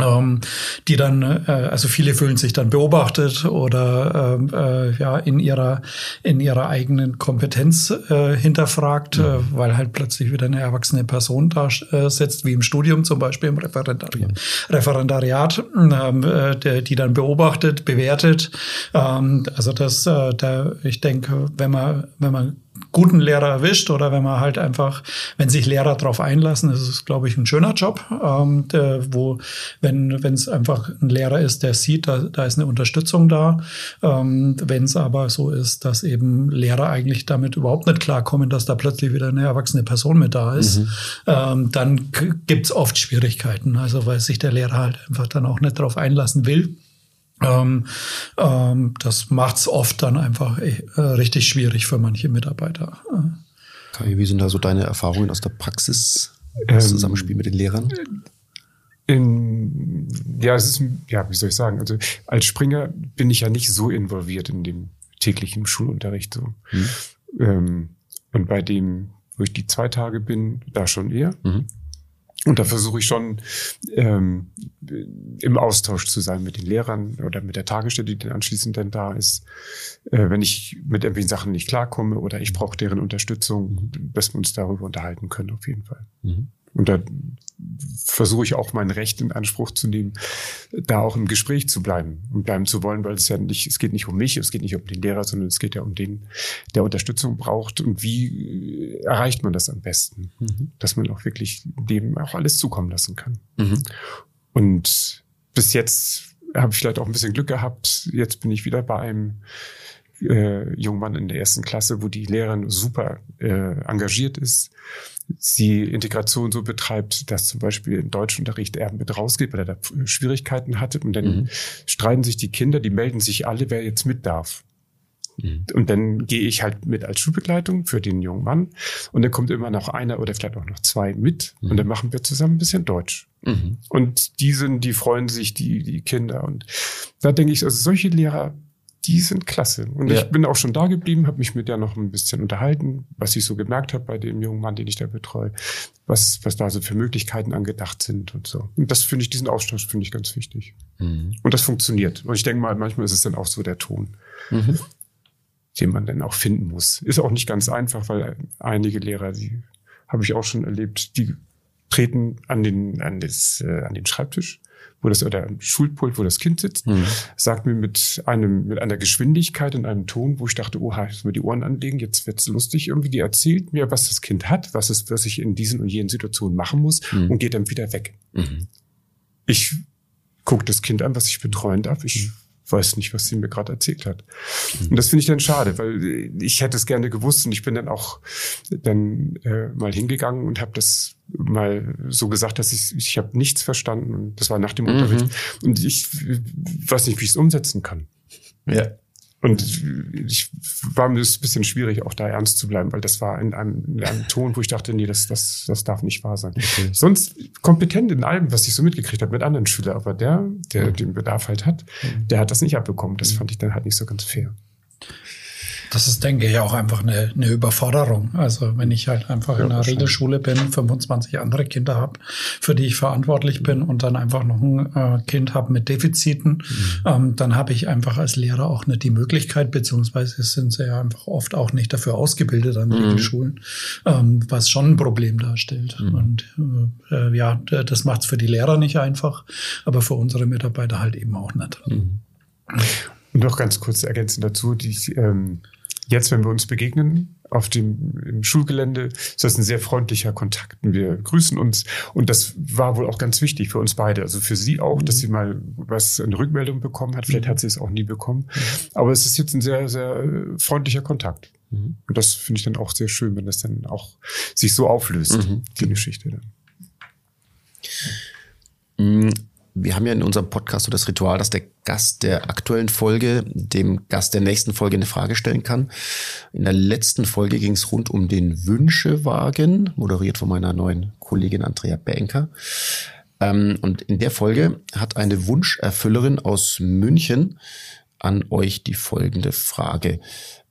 Ähm, die dann, äh, also viele fühlen sich dann beobachtet oder ähm, äh, ja in ihrer in ihrer eigenen Kompetenz äh, hinterfragt, äh, weil halt plötzlich wieder eine erwachsene Person da äh, sitzt, wie im Studium zum Beispiel im Referendariat, Referendariat ähm, äh, der, die dann beobachtet, bewertet. Ähm, also das, äh, da, ich denke, wenn man wenn man guten Lehrer erwischt oder wenn man halt einfach, wenn sich Lehrer darauf einlassen, ist es, glaube ich, ein schöner Job, ähm, der, wo, wenn wenn es einfach ein Lehrer ist, der sieht, da, da ist eine Unterstützung da. Ähm, wenn es aber so ist, dass eben Lehrer eigentlich damit überhaupt nicht klarkommen, dass da plötzlich wieder eine erwachsene Person mit da ist, ähm, dann gibt's oft Schwierigkeiten. Also weil sich der Lehrer halt einfach dann auch nicht darauf einlassen will. Ähm, ähm, das macht's oft dann einfach äh, richtig schwierig für manche Mitarbeiter. Kai, wie sind da so deine Erfahrungen aus der Praxis? Das Ähm, Zusammenspiel mit den Lehrern? In, ja, es ist, ja, wie soll ich sagen? Also als Springer bin ich ja nicht so involviert in dem täglichen Schulunterricht so. Ähm, und bei dem, wo ich die zwei Tage bin, da schon eher. Mhm. Und da versuche ich schon ähm, im Austausch zu sein mit den Lehrern oder mit der Tagesstätte, die dann anschließend dann da ist. Äh, wenn ich mit irgendwelchen Sachen nicht klarkomme oder ich brauche deren Unterstützung, dass wir uns darüber unterhalten können, auf jeden Fall. Mhm. Und da versuche ich auch mein Recht in Anspruch zu nehmen, da auch im Gespräch zu bleiben und bleiben zu wollen, weil es ja nicht, es geht nicht um mich, es geht nicht um den Lehrer, sondern es geht ja um den, der Unterstützung braucht und wie erreicht man das am besten, mhm. dass man auch wirklich dem auch alles zukommen lassen kann. Mhm. Und bis jetzt habe ich vielleicht auch ein bisschen Glück gehabt. Jetzt bin ich wieder bei einem äh, jungen Mann in der ersten Klasse, wo die Lehrerin super äh, engagiert ist sie Integration so betreibt, dass zum Beispiel im Deutschunterricht er mit rausgeht, weil er da Schwierigkeiten hatte. Und dann mhm. streiten sich die Kinder, die melden sich alle, wer jetzt mit darf. Mhm. Und dann gehe ich halt mit als Schulbegleitung für den jungen Mann. Und dann kommt immer noch einer oder vielleicht auch noch zwei mit. Mhm. Und dann machen wir zusammen ein bisschen Deutsch. Mhm. Und die sind, die freuen sich, die, die Kinder. Und da denke ich, also solche Lehrer die sind klasse. Und ja. ich bin auch schon da geblieben, habe mich mit der noch ein bisschen unterhalten, was ich so gemerkt habe bei dem jungen Mann, den ich da betreue, was, was da so für Möglichkeiten angedacht sind und so. Und das finde ich, diesen Austausch finde ich ganz wichtig. Mhm. Und das funktioniert. Und ich denke mal, manchmal ist es dann auch so der Ton, mhm. den man dann auch finden muss. Ist auch nicht ganz einfach, weil einige Lehrer, die habe ich auch schon erlebt, die treten an den, an, das, äh, an den Schreibtisch wo das oder Schulpult, wo das Kind sitzt, mhm. sagt mir mit einem mit einer Geschwindigkeit und einem Ton, wo ich dachte, oha, ich mir die Ohren anlegen, jetzt wird's lustig irgendwie. Die erzählt mir, was das Kind hat, was es, was ich in diesen und jenen Situationen machen muss mhm. und geht dann wieder weg. Mhm. Ich gucke das Kind an, was ich betreuen darf. Ich mhm weiß nicht, was sie mir gerade erzählt hat. Mhm. Und das finde ich dann schade, weil ich hätte es gerne gewusst und ich bin dann auch dann äh, mal hingegangen und habe das mal so gesagt, dass ich ich habe nichts verstanden und das war nach dem mhm. Unterricht und ich weiß nicht, wie ich es umsetzen kann. Ja. Und ich war mir ein bisschen schwierig, auch da ernst zu bleiben, weil das war in einem, in einem [LAUGHS] Ton, wo ich dachte, nee, das, das, das darf nicht wahr sein. Okay. Sonst kompetent in allem, was ich so mitgekriegt habe mit anderen Schülern, aber der, der mhm. den Bedarf halt hat, der hat das nicht abbekommen. Das mhm. fand ich dann halt nicht so ganz fair. Das ist, denke ich, auch einfach eine, eine Überforderung. Also wenn ich halt einfach ja, in einer Regelschule bin, 25 andere Kinder habe, für die ich verantwortlich bin und dann einfach noch ein äh, Kind habe mit Defiziten, mhm. ähm, dann habe ich einfach als Lehrer auch nicht die Möglichkeit, beziehungsweise sind sie ja einfach oft auch nicht dafür ausgebildet an mhm. Regelschulen, ähm, was schon ein Problem darstellt. Mhm. Und äh, äh ja, das macht es für die Lehrer nicht einfach, aber für unsere Mitarbeiter halt eben auch nicht. Mhm. Und noch ganz kurz ergänzend dazu, die ähm, Jetzt, wenn wir uns begegnen auf dem im Schulgelände, ist das ein sehr freundlicher Kontakt. Wir grüßen uns und das war wohl auch ganz wichtig für uns beide. Also für sie auch, mhm. dass sie mal was eine Rückmeldung bekommen hat. Vielleicht mhm. hat sie es auch nie bekommen, mhm. aber es ist jetzt ein sehr sehr äh, freundlicher Kontakt. Mhm. Und das finde ich dann auch sehr schön, wenn das dann auch sich so auflöst, mhm. die Geschichte dann. Wir haben ja in unserem Podcast so das Ritual, dass der Gast der aktuellen Folge dem Gast der nächsten Folge eine Frage stellen kann. In der letzten Folge ging es rund um den Wünschewagen, moderiert von meiner neuen Kollegin Andrea Banker. Ähm, und in der Folge hat eine Wunscherfüllerin aus München an euch die folgende Frage.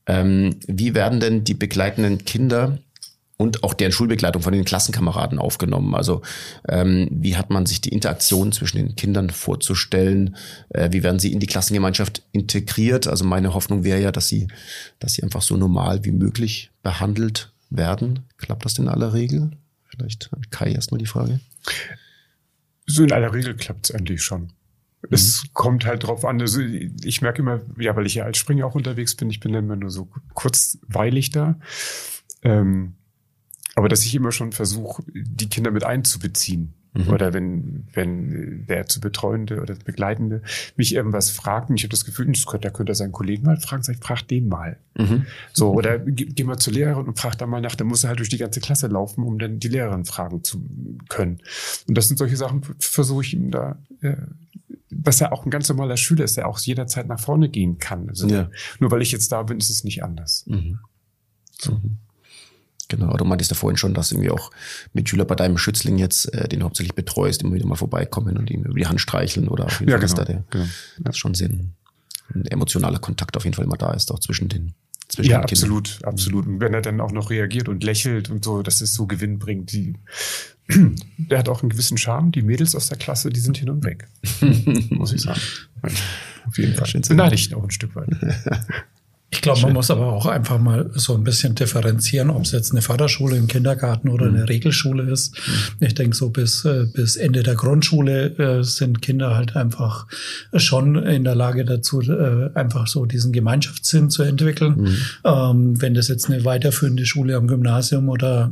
Ähm, wie werden denn die begleitenden Kinder und auch deren Schulbegleitung von den Klassenkameraden aufgenommen. Also ähm, wie hat man sich die Interaktion zwischen den Kindern vorzustellen? Äh, wie werden sie in die Klassengemeinschaft integriert? Also meine Hoffnung wäre ja, dass sie, dass sie einfach so normal wie möglich behandelt werden. Klappt das in aller Regel? Vielleicht an Kai erstmal die Frage. So in aller Regel klappt es eigentlich schon. Es mhm. kommt halt drauf an. Also ich merke immer, ja, weil ich ja als Springer auch unterwegs bin, ich bin immer nur so kurzweilig da. Ähm, aber dass ich immer schon versuche, die Kinder mit einzubeziehen. Mhm. Oder wenn, wenn der zu Betreuende oder Begleitende mich irgendwas fragt und ich habe das Gefühl, das könnte, da könnte er seinen Kollegen mal fragen, sag ich, frag den mal. Mhm. So, oder geh, geh, mal zur Lehrerin und frag da mal nach, dann muss er halt durch die ganze Klasse laufen, um dann die Lehrerin fragen zu können. Und das sind solche Sachen, versuche ich ihm da, äh, dass er auch ein ganz normaler Schüler ist, der auch jederzeit nach vorne gehen kann. Also ja. nur weil ich jetzt da bin, ist es nicht anders. Mhm. So. Mhm. Genau, du meintest ja vorhin schon, dass irgendwie auch Mitschüler bei deinem Schützling jetzt, äh, den du hauptsächlich betreust, immer wieder mal vorbeikommen und ihm über die Hand streicheln oder auf jeden ja, Fall, genau, da der, genau. das schon Sinn, ein emotionaler Kontakt auf jeden Fall immer da ist, auch zwischen den ja, den absolut, absolut. Und wenn er dann auch noch reagiert und lächelt und so, dass es so Gewinn bringt, die, [CLEARS THROAT] der hat auch einen gewissen Charme. Die Mädels aus der Klasse, die sind hin und weg. [LAUGHS] Muss ich sagen. Auf jeden Fall. Beneide ich auch ein Stück weit. [LAUGHS] Ich glaube, man muss aber auch einfach mal so ein bisschen differenzieren, ob es jetzt eine Förderschule im Kindergarten oder eine Regelschule ist. Ich denke, so bis, äh, bis Ende der Grundschule äh, sind Kinder halt einfach schon in der Lage dazu, äh, einfach so diesen Gemeinschaftssinn zu entwickeln. Mhm. Ähm, wenn das jetzt eine weiterführende Schule am Gymnasium oder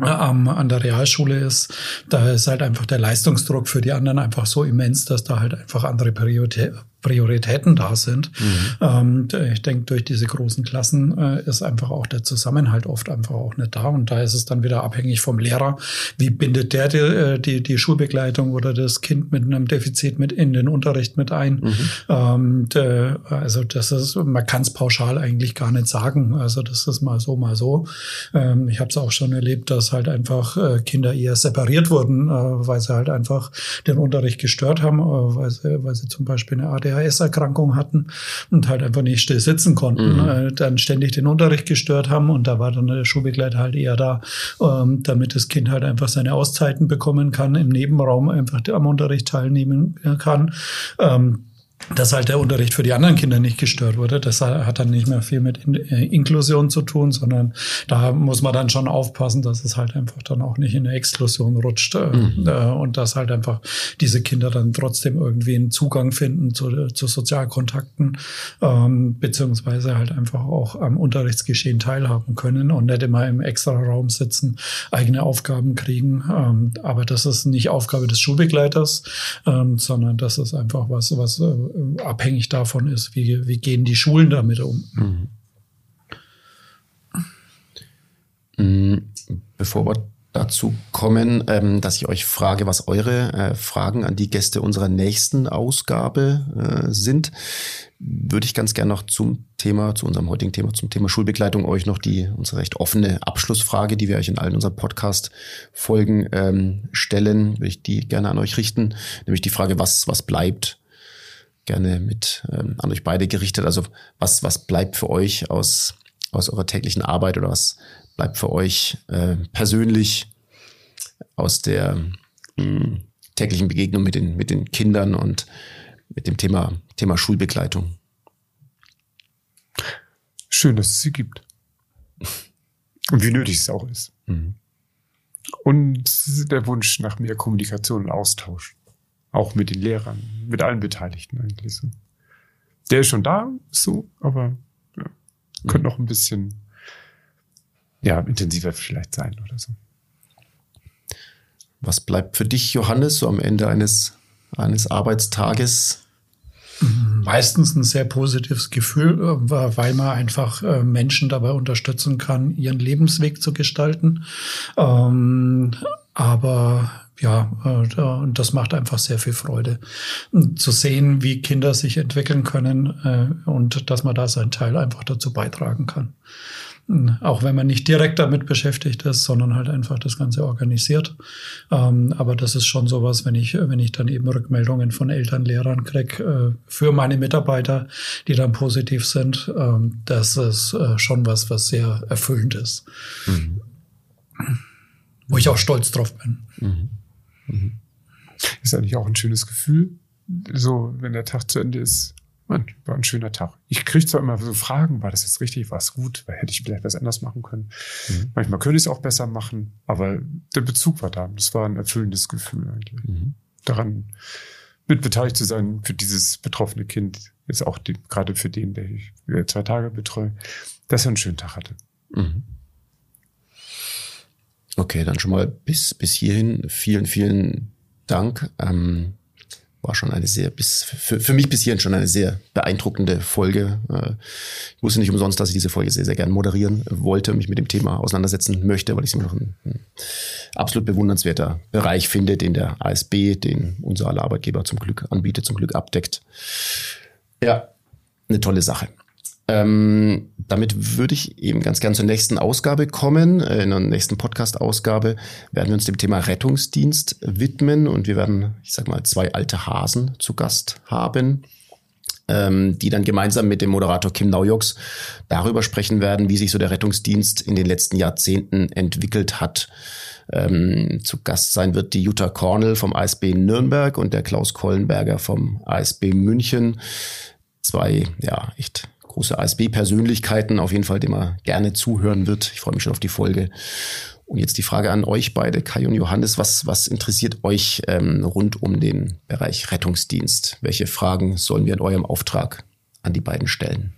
ähm, an der Realschule ist, da ist halt einfach der Leistungsdruck für die anderen einfach so immens, dass da halt einfach andere Priorität, Prioritäten da sind. Mhm. Ähm, ich denke, durch diese großen Klassen äh, ist einfach auch der Zusammenhalt oft einfach auch nicht da. Und da ist es dann wieder abhängig vom Lehrer. Wie bindet der die, äh, die, die Schulbegleitung oder das Kind mit einem Defizit mit in den Unterricht mit ein? Mhm. Ähm, de, also das ist, man kann es pauschal eigentlich gar nicht sagen. Also das ist mal so, mal so. Ähm, ich habe es auch schon erlebt, dass halt einfach äh, Kinder eher separiert wurden, äh, weil sie halt einfach den Unterricht gestört haben, äh, weil, sie, weil sie zum Beispiel eine ADHS ADHS-Erkrankung hatten und halt einfach nicht still sitzen konnten, mhm. äh, dann ständig den Unterricht gestört haben und da war dann der Schulbegleiter halt eher da, ähm, damit das Kind halt einfach seine Auszeiten bekommen kann, im Nebenraum einfach am Unterricht teilnehmen kann. Ähm, dass halt der Unterricht für die anderen Kinder nicht gestört wurde. Das hat dann nicht mehr viel mit äh, Inklusion zu tun, sondern da muss man dann schon aufpassen, dass es halt einfach dann auch nicht in eine Exklusion rutscht äh, mhm. Äh, und dass halt einfach diese Kinder dann trotzdem irgendwie einen Zugang finden zu, zu Sozialkontakten, ähm, beziehungsweise halt einfach auch am Unterrichtsgeschehen teilhaben können und nicht immer im extra Raum sitzen, eigene Aufgaben kriegen. Ähm, aber das ist nicht Aufgabe des Schulbegleiters, ähm, sondern das ist einfach was, was äh, abhängig davon ist, wie, wie gehen die Schulen damit um. Mhm. mhm. Bevor wir dazu kommen, ähm, dass ich euch frage, was eure äh, Fragen an die Gäste unserer nächsten Ausgabe äh, sind, würde ich ganz gerne noch zum Thema, zu unserem heutigen Thema, zum Thema Schulbegleitung euch noch die unsere recht offene Abschlussfrage, die wir euch in allen unseren Podcast-Folgen ähm, stellen, würde ich die gerne an euch richten, nämlich die Frage, was, was bleibt gerne mit ähm, an euch beide gerichtet. Also was, was bleibt für euch aus, aus eurer täglichen Arbeit oder was bleibt für euch äh, persönlich aus der mh, hm, täglichen Begegnung mit den, mit den Kindern und mit dem Thema, Thema Schulbegleitung? Schön, dass es sie gibt. Und wie nötig es auch ist. Mhm. Und der Wunsch nach mehr Kommunikation und Austausch. Auch mit den Lehrern, mit allen Beteiligten eigentlich so. Der ist schon da, so, aber ja, könnte noch ein bisschen ja, intensiver vielleicht sein oder so. Was bleibt für dich, Johannes, so am Ende eines, eines Arbeitstages? Meistens ein sehr positives Gefühl, äh, weil man einfach äh, Menschen dabei unterstützen kann, ihren Lebensweg zu gestalten. Ähm, aber ja, äh, und das macht einfach sehr viel Freude. Zu sehen, wie Kinder sich entwickeln können äh, und dass man da seinen Teil einfach dazu beitragen kann. Auch wenn man nicht direkt damit beschäftigt ist, sondern halt einfach das Ganze organisiert. Ähm, aber das ist schon sowas, wenn ich, wenn ich dann eben Rückmeldungen von Eltern, Lehrern krieg äh, für meine Mitarbeiter, die dann positiv sind, ähm, das ist schon was, was sehr erfüllend ist. Mhm. Wo ich auch stolz drauf bin. Mhm. Mhm. Ist eigentlich auch ein schönes Gefühl. So, wenn der Tag zu Ende ist, man, war ein schöner Tag. Ich kriege zwar immer so Fragen, war das jetzt richtig, war es gut, weil hätte ich vielleicht was anders machen können. Mhm. Manchmal könnte ich es auch besser machen, aber der Bezug war da. Das war ein erfüllendes Gefühl eigentlich. Mhm. Daran mit beteiligt zu sein für dieses betroffene Kind, jetzt auch die, gerade für den, der ich zwei Tage betreue, dass er einen schönen Tag hatte. Mhm. Okay, dann schon mal bis, bis hierhin vielen, vielen Dank. Ähm, war schon eine sehr, bis, für, für mich bis hierhin schon eine sehr beeindruckende Folge. Äh, ich wusste nicht umsonst, dass ich diese Folge sehr, sehr gerne moderieren wollte, mich mit dem Thema auseinandersetzen möchte, weil ich es immer noch ein, ein absolut bewundernswerter Bereich finde, den der ASB, den unser aller Arbeitgeber zum Glück anbietet, zum Glück abdeckt. Ja, eine tolle Sache. Ähm, damit würde ich eben ganz gern zur nächsten Ausgabe kommen. Äh, in der nächsten Podcast-Ausgabe werden wir uns dem Thema Rettungsdienst widmen und wir werden, ich sag mal, zwei alte Hasen zu Gast haben, ähm, die dann gemeinsam mit dem Moderator Kim Naujoks darüber sprechen werden, wie sich so der Rettungsdienst in den letzten Jahrzehnten entwickelt hat. Ähm, zu Gast sein wird die Jutta Kornel vom ASB Nürnberg und der Klaus Kollenberger vom ASB München. Zwei, ja, echt große ASB-Persönlichkeiten, auf jeden Fall, dem er gerne zuhören wird. Ich freue mich schon auf die Folge. Und jetzt die Frage an euch beide, Kai und Johannes, was, was interessiert euch ähm, rund um den Bereich Rettungsdienst? Welche Fragen sollen wir in eurem Auftrag an die beiden stellen?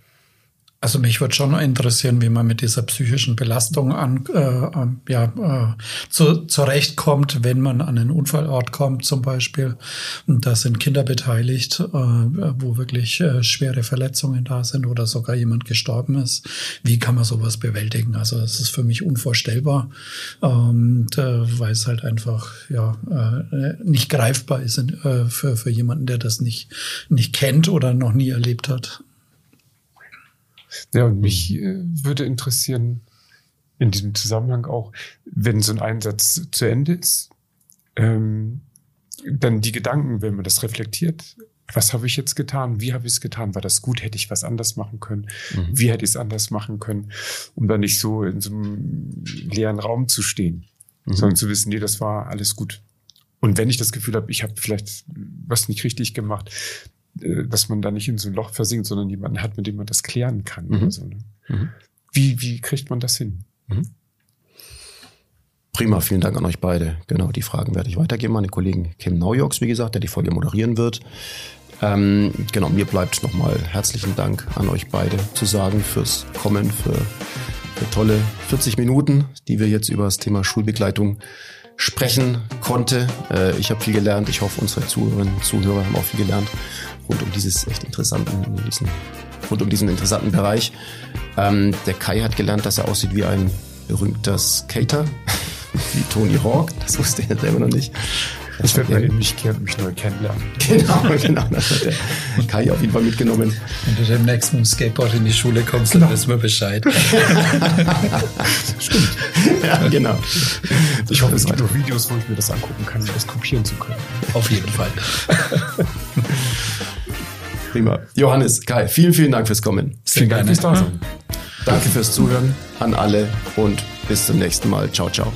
Also mich würde schon interessieren, wie man mit dieser psychischen Belastung an, äh, ja, äh, zu, zurechtkommt, wenn man an einen Unfallort kommt zum Beispiel. Und da sind Kinder beteiligt, äh, wo wirklich äh, schwere Verletzungen da sind oder sogar jemand gestorben ist. Wie kann man sowas bewältigen? Also es ist für mich unvorstellbar, und, äh, weil es halt einfach ja äh, nicht greifbar ist äh, für, für jemanden, der das nicht, nicht kennt oder noch nie erlebt hat. Ja, und mich äh, würde interessieren, in diesem Zusammenhang auch, wenn so ein Einsatz zu Ende ist, ähm, dann die Gedanken, wenn man das reflektiert, was habe ich jetzt getan? Wie habe ich es getan? War das gut? Hätte ich was anders machen können? Mhm. Wie hätte ich es anders machen können? Um dann nicht so in so einem leeren Raum zu stehen, mhm. sondern zu wissen, nee, das war alles gut. Und wenn ich das Gefühl habe, ich habe vielleicht was nicht richtig gemacht, dass man da nicht in so ein Loch versinkt, sondern jemanden hat, mit dem man das klären kann. Mhm. So, ne? mhm. wie, wie kriegt man das hin? Mhm. Prima, vielen Dank an euch beide. Genau, die Fragen werde ich weitergeben an den Kollegen Kim Naujoks, wie gesagt, der die Folge moderieren wird. Ähm, genau, mir bleibt nochmal herzlichen Dank an euch beide zu sagen fürs Kommen, für, für tolle 40 Minuten, die wir jetzt über das Thema Schulbegleitung sprechen konnte. Äh, ich habe viel gelernt. Ich hoffe, unsere Zuhörerinnen und Zuhörer haben auch viel gelernt rund um dieses echt interessanten, diesen, rund um diesen interessanten Bereich. Ähm, der Kai hat gelernt, dass er aussieht wie ein berühmter Skater, [LAUGHS] wie Tony Hawk. Das wusste er selber noch nicht. Ich werde mal mich kennen, mich neu kennenlernen. Genau, [LAUGHS] genau. Das hat der Kai auf jeden Fall mitgenommen. Wenn du demnächst mit dem Skateboard in die Schule kommst, genau. dann wissen wir Bescheid. Stimmt. Ja, genau. Ich hoffe, es gibt auch Videos, wo ich mir das angucken kann, um das kopieren zu können. Auf jeden Fall. [LAUGHS] Prima. Johannes, Kai, vielen, vielen Dank fürs Kommen. Sehr vielen Dank fürs Dasein. Danke fürs Zuhören an alle und bis zum nächsten Mal. Ciao, ciao.